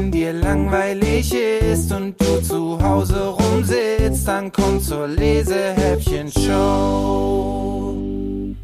wenn dir langweilig ist und du zu Hause rumsitzt, dann komm zur Lesehäppchen-Show.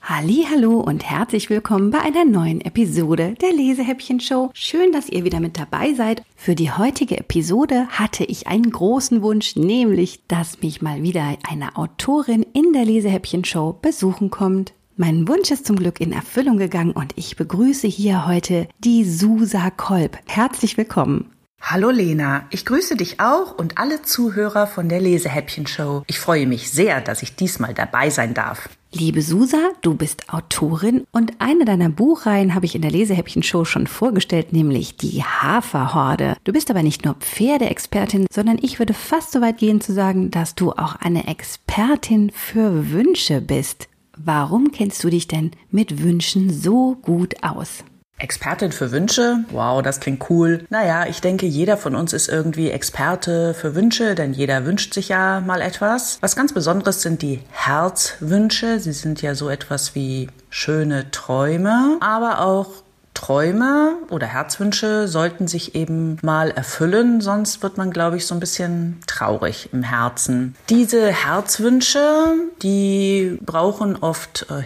Hallo und herzlich willkommen bei einer neuen Episode der Lesehäppchen Show. Schön, dass ihr wieder mit dabei seid. Für die heutige Episode hatte ich einen großen Wunsch, nämlich, dass mich mal wieder eine Autorin in der Lesehäppchen Show besuchen kommt. Mein Wunsch ist zum Glück in Erfüllung gegangen und ich begrüße hier heute die Susa Kolb. Herzlich willkommen. Hallo Lena, ich grüße dich auch und alle Zuhörer von der Lesehäppchen Show. Ich freue mich sehr, dass ich diesmal dabei sein darf. Liebe Susa, du bist Autorin und eine deiner Buchreihen habe ich in der Lesehäppchen-Show schon vorgestellt, nämlich die Haferhorde. Du bist aber nicht nur Pferdeexpertin, sondern ich würde fast so weit gehen zu sagen, dass du auch eine Expertin für Wünsche bist. Warum kennst du dich denn mit Wünschen so gut aus? Expertin für Wünsche? Wow, das klingt cool. Naja, ich denke, jeder von uns ist irgendwie Experte für Wünsche, denn jeder wünscht sich ja mal etwas. Was ganz Besonderes sind die Herzwünsche. Sie sind ja so etwas wie schöne Träume, aber auch Träume oder Herzwünsche sollten sich eben mal erfüllen, sonst wird man, glaube ich, so ein bisschen traurig im Herzen. Diese Herzwünsche, die brauchen oft äh,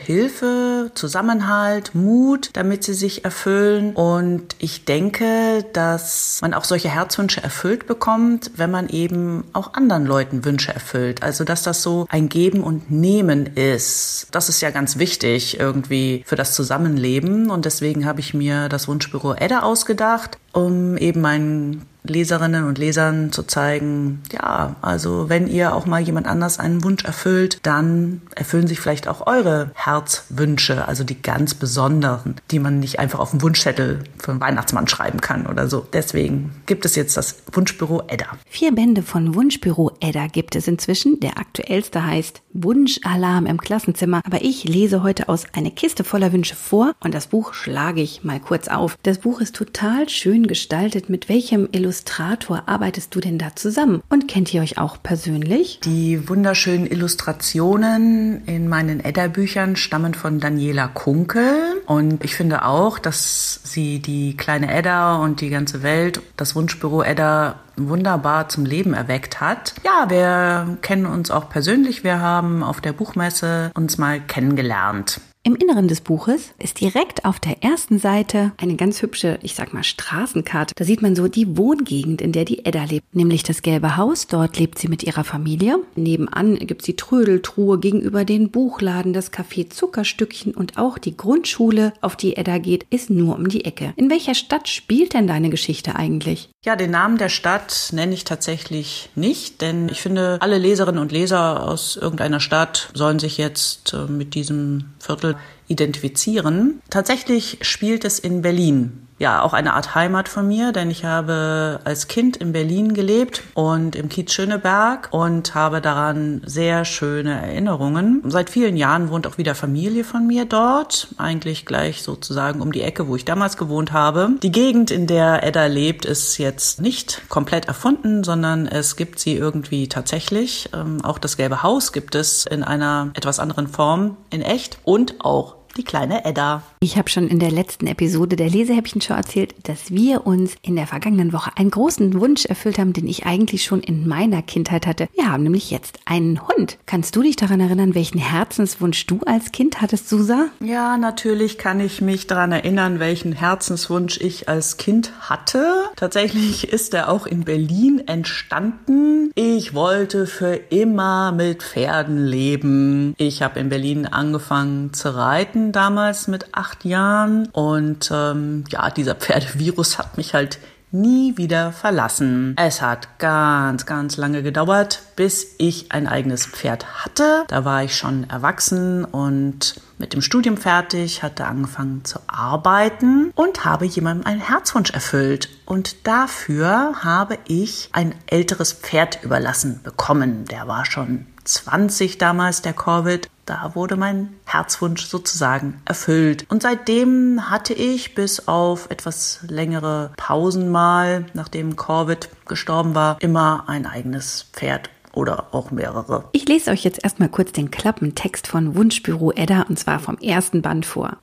Zusammenhalt, Mut, damit sie sich erfüllen. Und ich denke, dass man auch solche Herzwünsche erfüllt bekommt, wenn man eben auch anderen Leuten Wünsche erfüllt. Also, dass das so ein Geben und Nehmen ist. Das ist ja ganz wichtig irgendwie für das Zusammenleben. Und deswegen habe ich mir das Wunschbüro Edda ausgedacht, um eben meinen Leserinnen und Lesern zu zeigen, ja, also wenn ihr auch mal jemand anders einen Wunsch erfüllt, dann erfüllen sich vielleicht auch eure Herzwünsche, also die ganz besonderen, die man nicht einfach auf dem Wunschzettel für einen Weihnachtsmann schreiben kann oder so. Deswegen gibt es jetzt das Wunschbüro Edda. Vier Bände von Wunschbüro Edda gibt es inzwischen. Der aktuellste heißt Wunschalarm im Klassenzimmer. Aber ich lese heute aus eine Kiste voller Wünsche vor und das Buch schlage ich mal kurz auf. Das Buch ist total schön gestaltet. Mit welchem Illustrator Illustrator arbeitest du denn da zusammen? Und kennt ihr euch auch persönlich? Die wunderschönen Illustrationen in meinen Edda-Büchern stammen von Daniela Kunkel. Und ich finde auch, dass sie die kleine Edda und die ganze Welt, das Wunschbüro Edda wunderbar zum Leben erweckt hat. Ja, wir kennen uns auch persönlich. Wir haben auf der Buchmesse uns mal kennengelernt. Im Inneren des Buches ist direkt auf der ersten Seite eine ganz hübsche, ich sag mal, Straßenkarte. Da sieht man so die Wohngegend, in der die Edda lebt, nämlich das gelbe Haus. Dort lebt sie mit ihrer Familie. Nebenan gibt's die Trödeltruhe, gegenüber den Buchladen, das Café Zuckerstückchen und auch die Grundschule, auf die Edda geht, ist nur um die Ecke. In welcher Stadt spielt denn deine Geschichte eigentlich? Ja, den Namen der Stadt nenne ich tatsächlich nicht, denn ich finde, alle Leserinnen und Leser aus irgendeiner Stadt sollen sich jetzt äh, mit diesem Viertel identifizieren. Tatsächlich spielt es in Berlin ja auch eine Art Heimat von mir, denn ich habe als Kind in Berlin gelebt und im Kiez Schöneberg und habe daran sehr schöne Erinnerungen. Seit vielen Jahren wohnt auch wieder Familie von mir dort, eigentlich gleich sozusagen um die Ecke, wo ich damals gewohnt habe. Die Gegend, in der Edda lebt, ist jetzt nicht komplett erfunden, sondern es gibt sie irgendwie tatsächlich. Ähm, auch das Gelbe Haus gibt es in einer etwas anderen Form in echt und auch die kleine Edda. Ich habe schon in der letzten Episode der Lesehäppchen schon erzählt, dass wir uns in der vergangenen Woche einen großen Wunsch erfüllt haben, den ich eigentlich schon in meiner Kindheit hatte. Wir haben nämlich jetzt einen Hund. Kannst du dich daran erinnern, welchen Herzenswunsch du als Kind hattest, Susa? Ja, natürlich kann ich mich daran erinnern, welchen Herzenswunsch ich als Kind hatte. Tatsächlich ist er auch in Berlin entstanden. Ich wollte für immer mit Pferden leben. Ich habe in Berlin angefangen zu reiten damals mit acht Jahren. Und ähm, ja, dieser Pferdevirus hat mich halt nie wieder verlassen. Es hat ganz, ganz lange gedauert, bis ich ein eigenes Pferd hatte. Da war ich schon erwachsen und mit dem Studium fertig, hatte angefangen zu arbeiten und habe jemandem einen Herzwunsch erfüllt. Und dafür habe ich ein älteres Pferd überlassen bekommen. Der war schon 20 damals, der Corvid. Da wurde mein Herzwunsch sozusagen erfüllt. Und seitdem hatte ich bis auf etwas längere Pausen mal, nachdem Corvid gestorben war, immer ein eigenes Pferd oder auch mehrere. Ich lese euch jetzt erstmal kurz den Klappentext von Wunschbüro Edda und zwar vom ersten Band vor.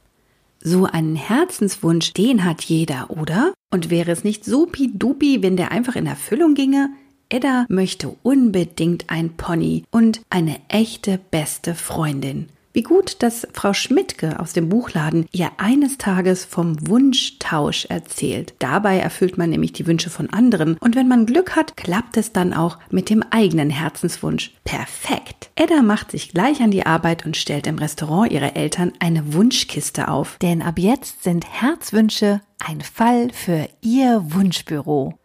So einen Herzenswunsch, den hat jeder, oder? Und wäre es nicht supi-dupi, wenn der einfach in Erfüllung ginge? Edda möchte unbedingt ein Pony und eine echte beste Freundin. Wie gut, dass Frau Schmidtke aus dem Buchladen ihr eines Tages vom Wunschtausch erzählt. Dabei erfüllt man nämlich die Wünsche von anderen und wenn man Glück hat, klappt es dann auch mit dem eigenen Herzenswunsch. Perfekt! Edda macht sich gleich an die Arbeit und stellt im Restaurant ihrer Eltern eine Wunschkiste auf. Denn ab jetzt sind Herzwünsche ein Fall für ihr Wunschbüro.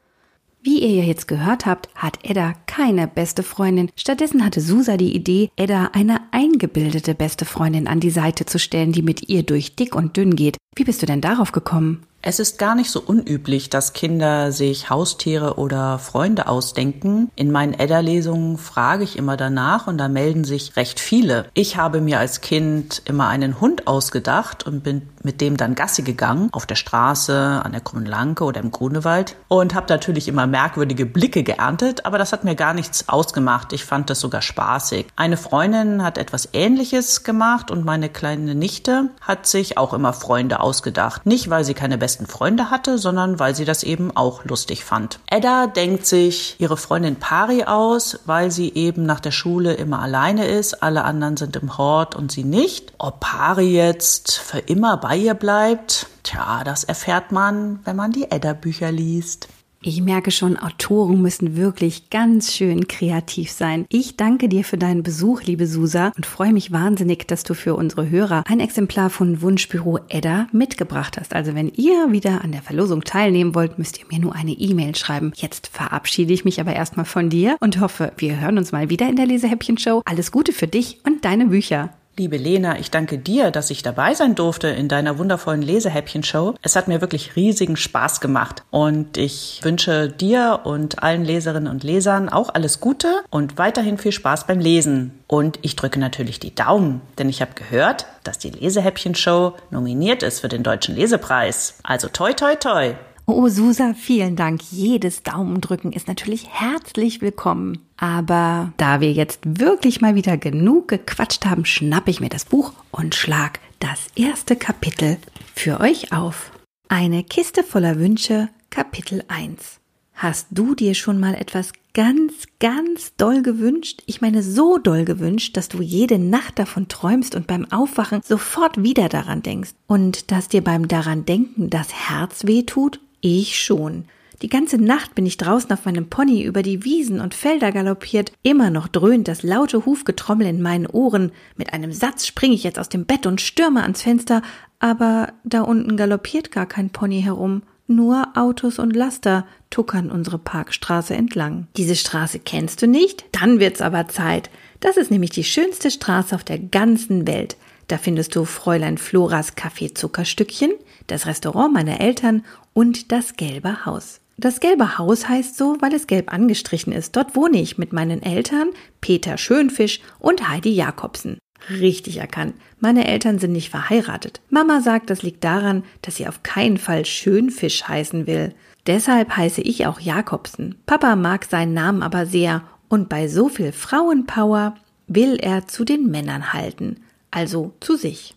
Wie ihr ja jetzt gehört habt, hat Edda keine beste Freundin. Stattdessen hatte Susa die Idee, Edda eine eingebildete beste Freundin an die Seite zu stellen, die mit ihr durch dick und dünn geht. Wie bist du denn darauf gekommen? Es ist gar nicht so unüblich, dass Kinder sich Haustiere oder Freunde ausdenken. In meinen Edda-Lesungen frage ich immer danach und da melden sich recht viele. Ich habe mir als Kind immer einen Hund ausgedacht und bin mit dem dann Gassi gegangen, auf der Straße, an der Grünlanke oder im Grunewald und habe natürlich immer merkwürdige Blicke geerntet, aber das hat mir gar nichts ausgemacht. Ich fand das sogar spaßig. Eine Freundin hat etwas Ähnliches gemacht und meine kleine Nichte hat sich auch immer Freunde ausgedacht. Nicht, weil sie keine besten Freunde hatte, sondern weil sie das eben auch lustig fand. Edda denkt sich ihre Freundin Pari aus, weil sie eben nach der Schule immer alleine ist. Alle anderen sind im Hort und sie nicht. Ob Pari jetzt für immer bei ihr bleibt, tja, das erfährt man, wenn man die Edda-Bücher liest. Ich merke schon, Autoren müssen wirklich ganz schön kreativ sein. Ich danke dir für deinen Besuch, liebe Susa, und freue mich wahnsinnig, dass du für unsere Hörer ein Exemplar von Wunschbüro Edda mitgebracht hast. Also wenn ihr wieder an der Verlosung teilnehmen wollt, müsst ihr mir nur eine E-Mail schreiben. Jetzt verabschiede ich mich aber erstmal von dir und hoffe, wir hören uns mal wieder in der Lesehäppchen-Show. Alles Gute für dich und deine Bücher. Liebe Lena, ich danke dir, dass ich dabei sein durfte in deiner wundervollen Lesehäppchen-Show. Es hat mir wirklich riesigen Spaß gemacht und ich wünsche dir und allen Leserinnen und Lesern auch alles Gute und weiterhin viel Spaß beim Lesen. Und ich drücke natürlich die Daumen, denn ich habe gehört, dass die Lesehäppchen-Show nominiert ist für den Deutschen Lesepreis. Also toi toi toi! Oh, Susa, vielen Dank. Jedes Daumendrücken ist natürlich herzlich willkommen. Aber da wir jetzt wirklich mal wieder genug gequatscht haben, schnappe ich mir das Buch und schlag das erste Kapitel für euch auf. Eine Kiste voller Wünsche, Kapitel 1. Hast du dir schon mal etwas ganz, ganz doll gewünscht? Ich meine so doll gewünscht, dass du jede Nacht davon träumst und beim Aufwachen sofort wieder daran denkst. Und dass dir beim daran denken das Herz wehtut ich schon. Die ganze Nacht bin ich draußen auf meinem Pony über die Wiesen und Felder galoppiert. Immer noch dröhnt das laute Hufgetrommel in meinen Ohren. Mit einem Satz springe ich jetzt aus dem Bett und stürme ans Fenster. Aber da unten galoppiert gar kein Pony herum. Nur Autos und Laster tuckern unsere Parkstraße entlang. Diese Straße kennst du nicht? Dann wird's aber Zeit. Das ist nämlich die schönste Straße auf der ganzen Welt. Da findest du Fräulein Floras Kaffeezuckerstückchen, das Restaurant meiner Eltern und das gelbe Haus. Das gelbe Haus heißt so, weil es gelb angestrichen ist. Dort wohne ich mit meinen Eltern, Peter Schönfisch und Heidi Jakobsen. Richtig erkannt. Meine Eltern sind nicht verheiratet. Mama sagt, das liegt daran, dass sie auf keinen Fall Schönfisch heißen will. Deshalb heiße ich auch Jakobsen. Papa mag seinen Namen aber sehr und bei so viel Frauenpower will er zu den Männern halten, also zu sich.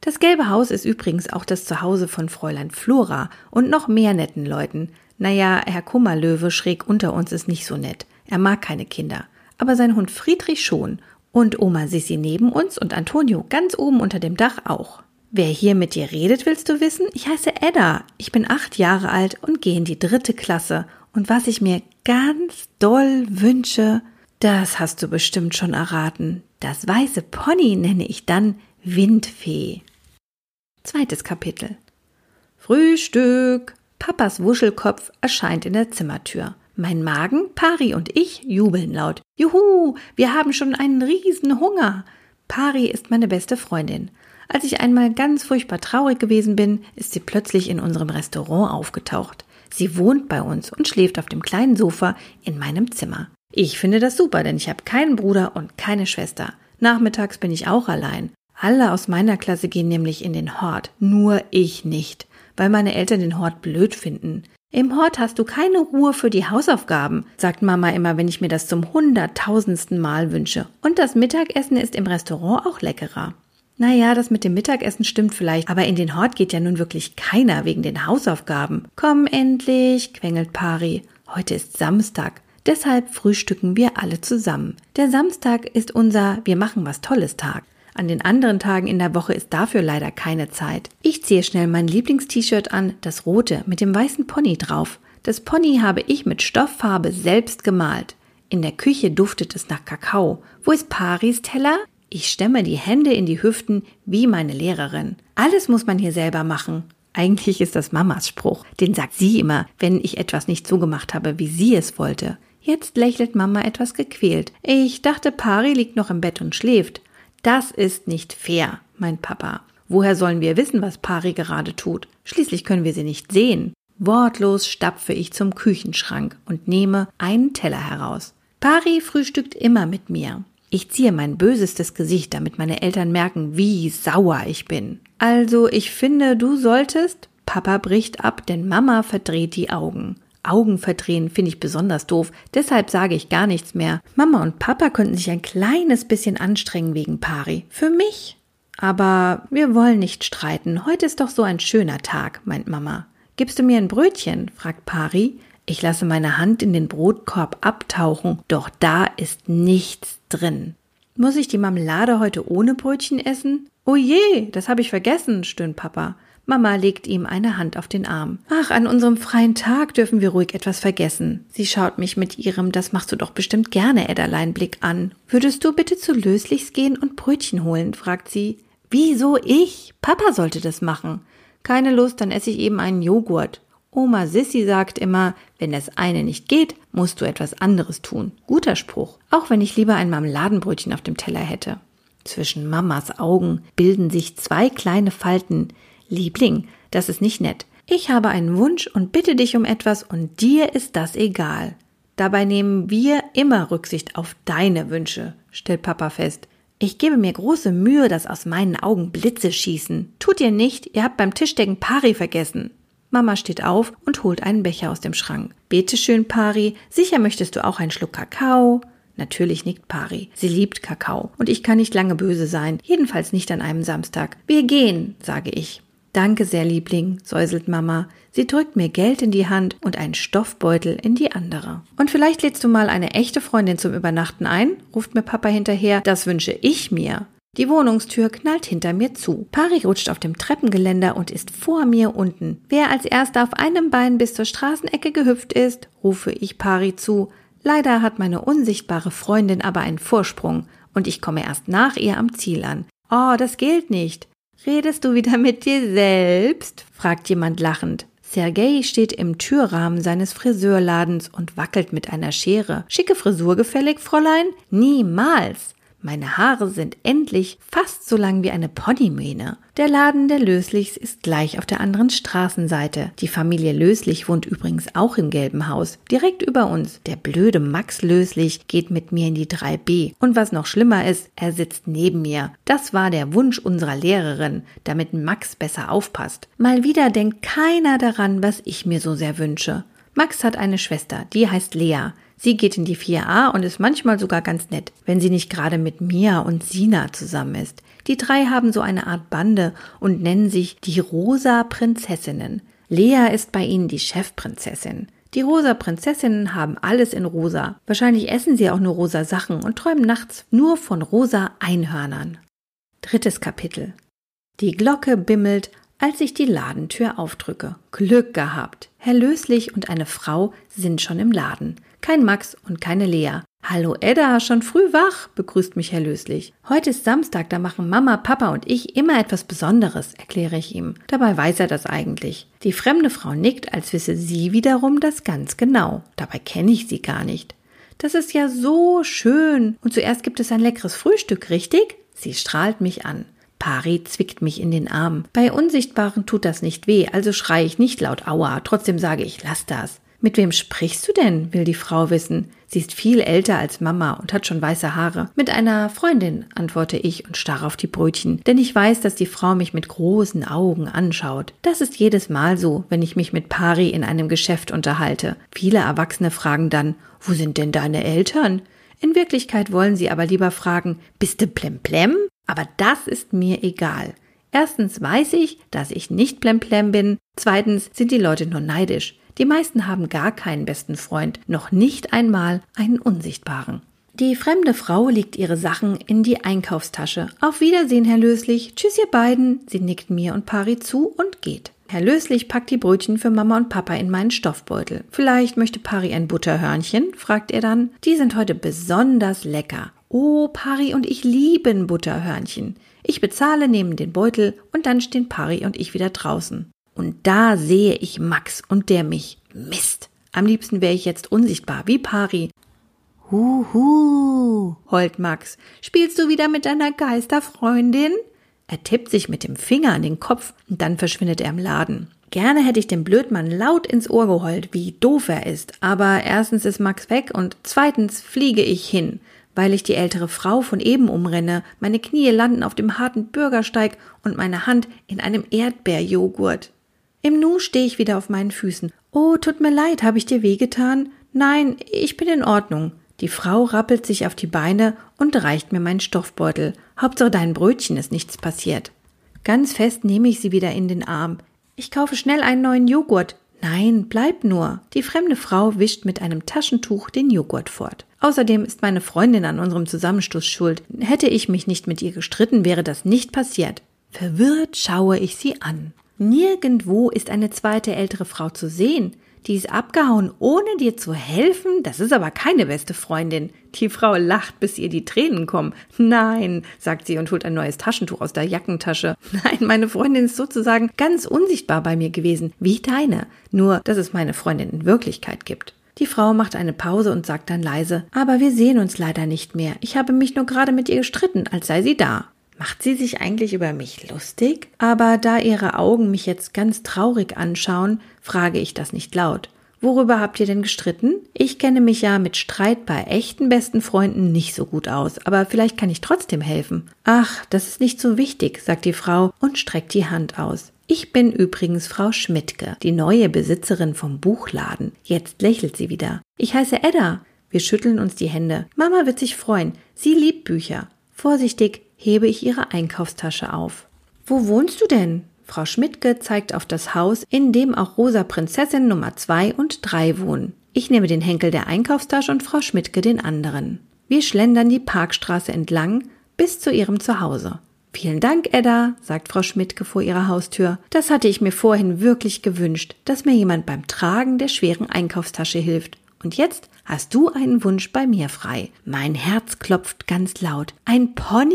Das gelbe Haus ist übrigens auch das Zuhause von Fräulein Flora und noch mehr netten Leuten. Naja, Herr Kummerlöwe schräg unter uns ist nicht so nett. Er mag keine Kinder. Aber sein Hund Friedrich schon. Und Oma Sissi neben uns und Antonio ganz oben unter dem Dach auch. Wer hier mit dir redet, willst du wissen? Ich heiße Edda. Ich bin acht Jahre alt und gehe in die dritte Klasse. Und was ich mir ganz doll wünsche, das hast du bestimmt schon erraten. Das weiße Pony nenne ich dann Windfee. Zweites Kapitel. Frühstück! Papas Wuschelkopf erscheint in der Zimmertür. Mein Magen, Pari und ich jubeln laut. Juhu, wir haben schon einen riesen Hunger. Pari ist meine beste Freundin. Als ich einmal ganz furchtbar traurig gewesen bin, ist sie plötzlich in unserem Restaurant aufgetaucht. Sie wohnt bei uns und schläft auf dem kleinen Sofa in meinem Zimmer. Ich finde das super, denn ich habe keinen Bruder und keine Schwester. Nachmittags bin ich auch allein. Alle aus meiner Klasse gehen nämlich in den Hort, nur ich nicht, weil meine Eltern den Hort blöd finden. Im Hort hast du keine Ruhe für die Hausaufgaben, sagt Mama immer, wenn ich mir das zum hunderttausendsten Mal wünsche. Und das Mittagessen ist im Restaurant auch leckerer. Naja, das mit dem Mittagessen stimmt vielleicht, aber in den Hort geht ja nun wirklich keiner wegen den Hausaufgaben. Komm endlich, quengelt Pari. Heute ist Samstag. Deshalb frühstücken wir alle zusammen. Der Samstag ist unser Wir machen was Tolles Tag. An den anderen Tagen in der Woche ist dafür leider keine Zeit. Ich ziehe schnell mein Lieblingst-T-Shirt an, das rote mit dem weißen Pony drauf. Das Pony habe ich mit Stofffarbe selbst gemalt. In der Küche duftet es nach Kakao. Wo ist Paris Teller? Ich stemme die Hände in die Hüften wie meine Lehrerin. Alles muss man hier selber machen. Eigentlich ist das Mamas Spruch. Den sagt sie immer, wenn ich etwas nicht so gemacht habe, wie sie es wollte. Jetzt lächelt Mama etwas gequält. Ich dachte, Pari liegt noch im Bett und schläft. Das ist nicht fair, mein Papa. Woher sollen wir wissen, was Pari gerade tut? Schließlich können wir sie nicht sehen. Wortlos stapfe ich zum Küchenschrank und nehme einen Teller heraus. Pari frühstückt immer mit mir. Ich ziehe mein bösestes Gesicht, damit meine Eltern merken, wie sauer ich bin. Also, ich finde, du solltest. Papa bricht ab, denn Mama verdreht die Augen. Augen verdrehen finde ich besonders doof, deshalb sage ich gar nichts mehr. Mama und Papa könnten sich ein kleines bisschen anstrengen wegen Pari. Für mich. Aber wir wollen nicht streiten. Heute ist doch so ein schöner Tag, meint Mama. Gibst du mir ein Brötchen? fragt Pari. Ich lasse meine Hand in den Brotkorb abtauchen, doch da ist nichts drin. Muss ich die Marmelade heute ohne Brötchen essen? Oh je, das habe ich vergessen, stöhnt Papa. Mama legt ihm eine Hand auf den Arm. Ach, an unserem freien Tag dürfen wir ruhig etwas vergessen. Sie schaut mich mit ihrem Das machst du doch bestimmt gerne Edderlein Blick an. Würdest du bitte zu Löslichs gehen und Brötchen holen? fragt sie. Wieso ich? Papa sollte das machen. Keine Lust, dann esse ich eben einen Joghurt. Oma Sissy sagt immer, wenn das eine nicht geht, musst du etwas anderes tun. Guter Spruch. Auch wenn ich lieber ein Marmeladenbrötchen auf dem Teller hätte. Zwischen Mamas Augen bilden sich zwei kleine Falten, Liebling, das ist nicht nett. Ich habe einen Wunsch und bitte dich um etwas und dir ist das egal. Dabei nehmen wir immer Rücksicht auf deine Wünsche, stellt Papa fest. Ich gebe mir große Mühe, dass aus meinen Augen Blitze schießen. Tut ihr nicht, ihr habt beim Tischdecken Pari vergessen. Mama steht auf und holt einen Becher aus dem Schrank. Bete schön, Pari. Sicher möchtest du auch einen Schluck Kakao? Natürlich nickt Pari. Sie liebt Kakao. Und ich kann nicht lange böse sein. Jedenfalls nicht an einem Samstag. Wir gehen, sage ich. Danke sehr, Liebling, säuselt Mama. Sie drückt mir Geld in die Hand und einen Stoffbeutel in die andere. Und vielleicht lädst du mal eine echte Freundin zum Übernachten ein, ruft mir Papa hinterher. Das wünsche ich mir. Die Wohnungstür knallt hinter mir zu. Pari rutscht auf dem Treppengeländer und ist vor mir unten. Wer als erster auf einem Bein bis zur Straßenecke gehüpft ist, rufe ich Pari zu. Leider hat meine unsichtbare Freundin aber einen Vorsprung und ich komme erst nach ihr am Ziel an. Oh, das gilt nicht. Redest du wieder mit dir selbst? fragt jemand lachend. Sergei steht im Türrahmen seines Friseurladens und wackelt mit einer Schere. Schicke Frisur gefällig, Fräulein? Niemals. Meine Haare sind endlich fast so lang wie eine Ponymähne. Der Laden der Löslichs ist gleich auf der anderen Straßenseite. Die Familie Löslich wohnt übrigens auch im gelben Haus, direkt über uns. Der blöde Max Löslich geht mit mir in die 3b. Und was noch schlimmer ist, er sitzt neben mir. Das war der Wunsch unserer Lehrerin, damit Max besser aufpasst. Mal wieder denkt keiner daran, was ich mir so sehr wünsche. Max hat eine Schwester, die heißt Lea. Sie geht in die 4a und ist manchmal sogar ganz nett, wenn sie nicht gerade mit Mia und Sina zusammen ist. Die drei haben so eine Art Bande und nennen sich die Rosa Prinzessinnen. Lea ist bei ihnen die Chefprinzessin. Die rosa Prinzessinnen haben alles in rosa. Wahrscheinlich essen sie auch nur rosa Sachen und träumen nachts nur von rosa Einhörnern. Drittes Kapitel. Die Glocke bimmelt, als ich die Ladentür aufdrücke. Glück gehabt. Herr Löslich und eine Frau sind schon im Laden. Kein Max und keine Lea. Hallo Edda, schon früh wach, begrüßt mich Herr Löslich. Heute ist Samstag, da machen Mama, Papa und ich immer etwas Besonderes, erkläre ich ihm. Dabei weiß er das eigentlich. Die fremde Frau nickt, als wisse sie wiederum das ganz genau. Dabei kenne ich sie gar nicht. Das ist ja so schön. Und zuerst gibt es ein leckeres Frühstück, richtig? Sie strahlt mich an. Pari zwickt mich in den Arm. Bei Unsichtbaren tut das nicht weh, also schreie ich nicht laut Aua. Trotzdem sage ich, lass das. Mit wem sprichst du denn? will die Frau wissen. Sie ist viel älter als Mama und hat schon weiße Haare. Mit einer Freundin, antworte ich und starre auf die Brötchen, denn ich weiß, dass die Frau mich mit großen Augen anschaut. Das ist jedes Mal so, wenn ich mich mit Pari in einem Geschäft unterhalte. Viele Erwachsene fragen dann, wo sind denn deine Eltern? In Wirklichkeit wollen sie aber lieber fragen, bist du plemplem? Aber das ist mir egal. Erstens weiß ich, dass ich nicht blemblem bin. Zweitens sind die Leute nur neidisch. Die meisten haben gar keinen besten Freund, noch nicht einmal einen unsichtbaren. Die fremde Frau legt ihre Sachen in die Einkaufstasche. Auf Wiedersehen, Herr Löslich. Tschüss, ihr beiden. Sie nickt mir und Pari zu und geht. Herr Löslich packt die Brötchen für Mama und Papa in meinen Stoffbeutel. Vielleicht möchte Pari ein Butterhörnchen? fragt er dann. Die sind heute besonders lecker. Oh, Pari und ich lieben Butterhörnchen. Ich bezahle, nehme den Beutel und dann stehen Pari und ich wieder draußen. Und da sehe ich Max und der mich. Mist. Am liebsten wäre ich jetzt unsichtbar wie Pari. Huhu, heult Max. Spielst du wieder mit deiner Geisterfreundin? Er tippt sich mit dem Finger an den Kopf und dann verschwindet er im Laden. Gerne hätte ich dem Blödmann laut ins Ohr geheult, wie doof er ist, aber erstens ist Max weg und zweitens fliege ich hin weil ich die ältere Frau von eben umrenne, meine Knie landen auf dem harten Bürgersteig und meine Hand in einem Erdbeerjoghurt. Im Nu stehe ich wieder auf meinen Füßen. Oh, tut mir leid, habe ich dir wehgetan? Nein, ich bin in Ordnung. Die Frau rappelt sich auf die Beine und reicht mir meinen Stoffbeutel. Hauptsache dein Brötchen ist nichts passiert. Ganz fest nehme ich sie wieder in den Arm. Ich kaufe schnell einen neuen Joghurt. Nein, bleib nur. Die fremde Frau wischt mit einem Taschentuch den Joghurt fort. Außerdem ist meine Freundin an unserem Zusammenstoß schuld. Hätte ich mich nicht mit ihr gestritten, wäre das nicht passiert. Verwirrt schaue ich sie an. Nirgendwo ist eine zweite ältere Frau zu sehen. Die ist abgehauen, ohne dir zu helfen? Das ist aber keine beste Freundin. Die Frau lacht, bis ihr die Tränen kommen. Nein, sagt sie und holt ein neues Taschentuch aus der Jackentasche. Nein, meine Freundin ist sozusagen ganz unsichtbar bei mir gewesen, wie deine. Nur, dass es meine Freundin in Wirklichkeit gibt. Die Frau macht eine Pause und sagt dann leise, aber wir sehen uns leider nicht mehr. Ich habe mich nur gerade mit ihr gestritten, als sei sie da. Macht sie sich eigentlich über mich lustig? Aber da ihre Augen mich jetzt ganz traurig anschauen, frage ich das nicht laut. Worüber habt ihr denn gestritten? Ich kenne mich ja mit Streit bei echten besten Freunden nicht so gut aus, aber vielleicht kann ich trotzdem helfen. Ach, das ist nicht so wichtig, sagt die Frau und streckt die Hand aus. Ich bin übrigens Frau Schmidtke, die neue Besitzerin vom Buchladen. Jetzt lächelt sie wieder. Ich heiße Edda. Wir schütteln uns die Hände. Mama wird sich freuen. Sie liebt Bücher. Vorsichtig hebe ich ihre Einkaufstasche auf. Wo wohnst du denn? Frau Schmidtke zeigt auf das Haus, in dem auch Rosa Prinzessin Nummer zwei und drei wohnen. Ich nehme den Henkel der Einkaufstasche und Frau Schmidtke den anderen. Wir schlendern die Parkstraße entlang bis zu ihrem Zuhause. Vielen Dank, Edda, sagt Frau Schmidtke vor ihrer Haustür. Das hatte ich mir vorhin wirklich gewünscht, dass mir jemand beim Tragen der schweren Einkaufstasche hilft. Und jetzt hast du einen Wunsch bei mir frei. Mein Herz klopft ganz laut. Ein Pony?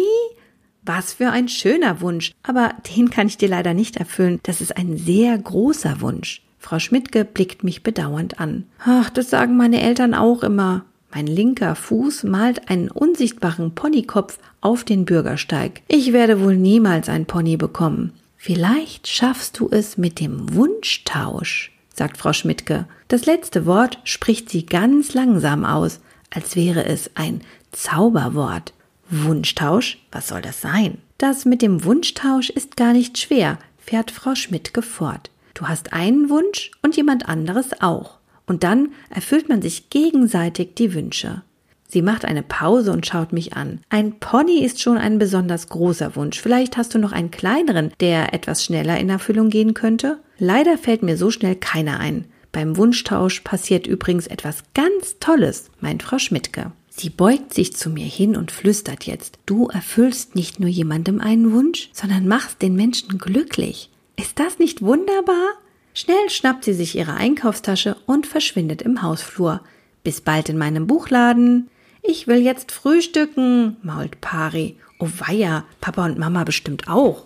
Was für ein schöner Wunsch. Aber den kann ich dir leider nicht erfüllen. Das ist ein sehr großer Wunsch. Frau Schmidtke blickt mich bedauernd an. Ach, das sagen meine Eltern auch immer. Mein linker Fuß malt einen unsichtbaren Ponykopf auf den Bürgersteig. Ich werde wohl niemals ein Pony bekommen. Vielleicht schaffst du es mit dem Wunschtausch, sagt Frau Schmidtke. Das letzte Wort spricht sie ganz langsam aus, als wäre es ein Zauberwort. Wunschtausch? Was soll das sein? Das mit dem Wunschtausch ist gar nicht schwer, fährt Frau Schmidtke fort. Du hast einen Wunsch und jemand anderes auch. Und dann erfüllt man sich gegenseitig die Wünsche. Sie macht eine Pause und schaut mich an. Ein Pony ist schon ein besonders großer Wunsch. Vielleicht hast du noch einen kleineren, der etwas schneller in Erfüllung gehen könnte? Leider fällt mir so schnell keiner ein. Beim Wunschtausch passiert übrigens etwas ganz Tolles, meint Frau Schmidtke. Sie beugt sich zu mir hin und flüstert jetzt. Du erfüllst nicht nur jemandem einen Wunsch, sondern machst den Menschen glücklich. Ist das nicht wunderbar? Schnell schnappt sie sich ihre Einkaufstasche und verschwindet im Hausflur. Bis bald in meinem Buchladen. Ich will jetzt frühstücken, mault Pari. Oh weia, Papa und Mama bestimmt auch.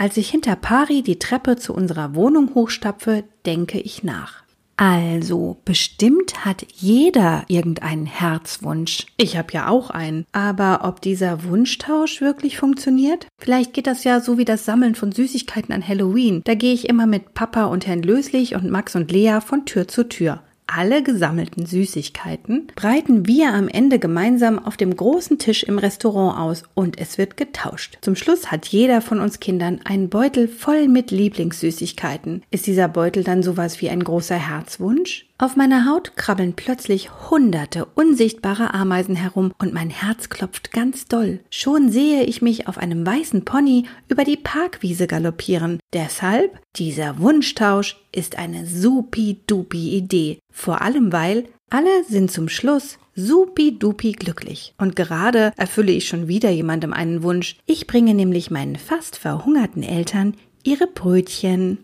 Als ich hinter Pari die Treppe zu unserer Wohnung hochstapfe, denke ich nach. Also, bestimmt hat jeder irgendeinen Herzwunsch. Ich habe ja auch einen. Aber ob dieser Wunschtausch wirklich funktioniert? Vielleicht geht das ja so wie das Sammeln von Süßigkeiten an Halloween. Da gehe ich immer mit Papa und Herrn Löslich und Max und Lea von Tür zu Tür alle gesammelten Süßigkeiten breiten wir am Ende gemeinsam auf dem großen Tisch im Restaurant aus und es wird getauscht. Zum Schluss hat jeder von uns Kindern einen Beutel voll mit Lieblingssüßigkeiten. Ist dieser Beutel dann sowas wie ein großer Herzwunsch? Auf meiner Haut krabbeln plötzlich hunderte unsichtbare Ameisen herum und mein Herz klopft ganz doll. Schon sehe ich mich auf einem weißen Pony über die Parkwiese galoppieren. Deshalb, dieser Wunschtausch ist eine supi-dupi Idee. Vor allem weil alle sind zum Schluss supi-dupi glücklich. Und gerade erfülle ich schon wieder jemandem einen Wunsch. Ich bringe nämlich meinen fast verhungerten Eltern ihre Brötchen.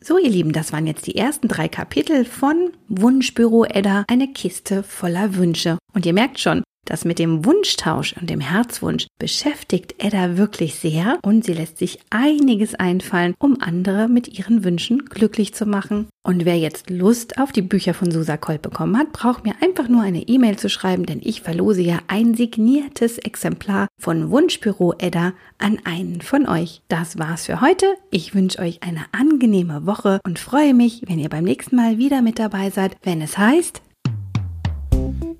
So, ihr Lieben, das waren jetzt die ersten drei Kapitel von Wunschbüro Edda, eine Kiste voller Wünsche. Und ihr merkt schon, das mit dem Wunschtausch und dem Herzwunsch beschäftigt Edda wirklich sehr und sie lässt sich einiges einfallen, um andere mit ihren Wünschen glücklich zu machen. Und wer jetzt Lust auf die Bücher von Susa Kolb bekommen hat, braucht mir einfach nur eine E-Mail zu schreiben, denn ich verlose ja ein signiertes Exemplar von Wunschbüro Edda an einen von euch. Das war's für heute. Ich wünsche euch eine angenehme Woche und freue mich, wenn ihr beim nächsten Mal wieder mit dabei seid, wenn es heißt